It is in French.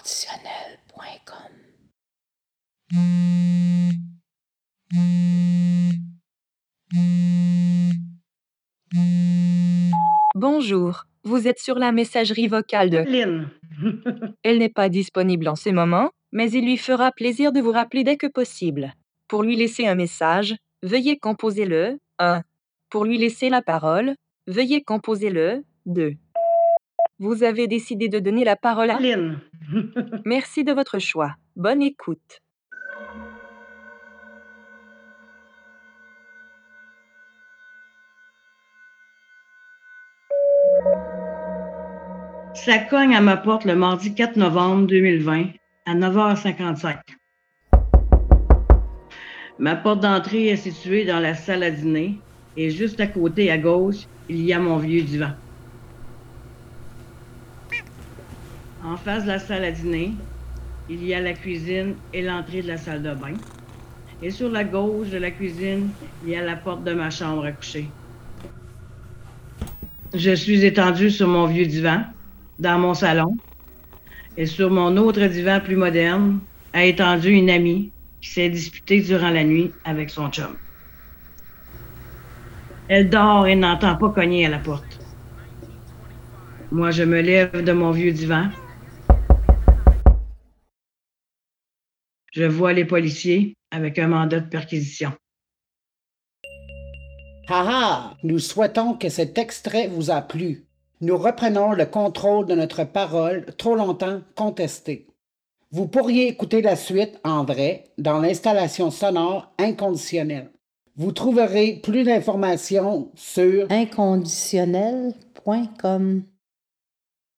inconditionnel.com. Bonjour, vous êtes sur la messagerie vocale de Lynn. Elle n'est pas disponible en ce moment, mais il lui fera plaisir de vous rappeler dès que possible. Pour lui laisser un message, veuillez composer le 1. Pour lui laisser la parole, veuillez composer le 2. Vous avez décidé de donner la parole à Lynn. Merci de votre choix. Bonne écoute. Ça cogne à ma porte le mardi 4 novembre 2020 à 9h55. Ma porte d'entrée est située dans la salle à dîner et juste à côté à gauche, il y a mon vieux divan. En face de la salle à dîner, il y a la cuisine et l'entrée de la salle de bain. Et sur la gauche de la cuisine, il y a la porte de ma chambre à coucher. Je suis étendu sur mon vieux divan, dans mon salon, et sur mon autre divan plus moderne, a étendu une amie qui s'est disputée durant la nuit avec son chum. Elle dort et n'entend pas cogner à la porte. Moi, je me lève de mon vieux divan. Je vois les policiers avec un mandat de perquisition. Haha, nous souhaitons que cet extrait vous a plu. Nous reprenons le contrôle de notre parole trop longtemps contestée. Vous pourriez écouter la suite en vrai dans l'installation sonore inconditionnelle. Vous trouverez plus d'informations sur inconditionnel.com.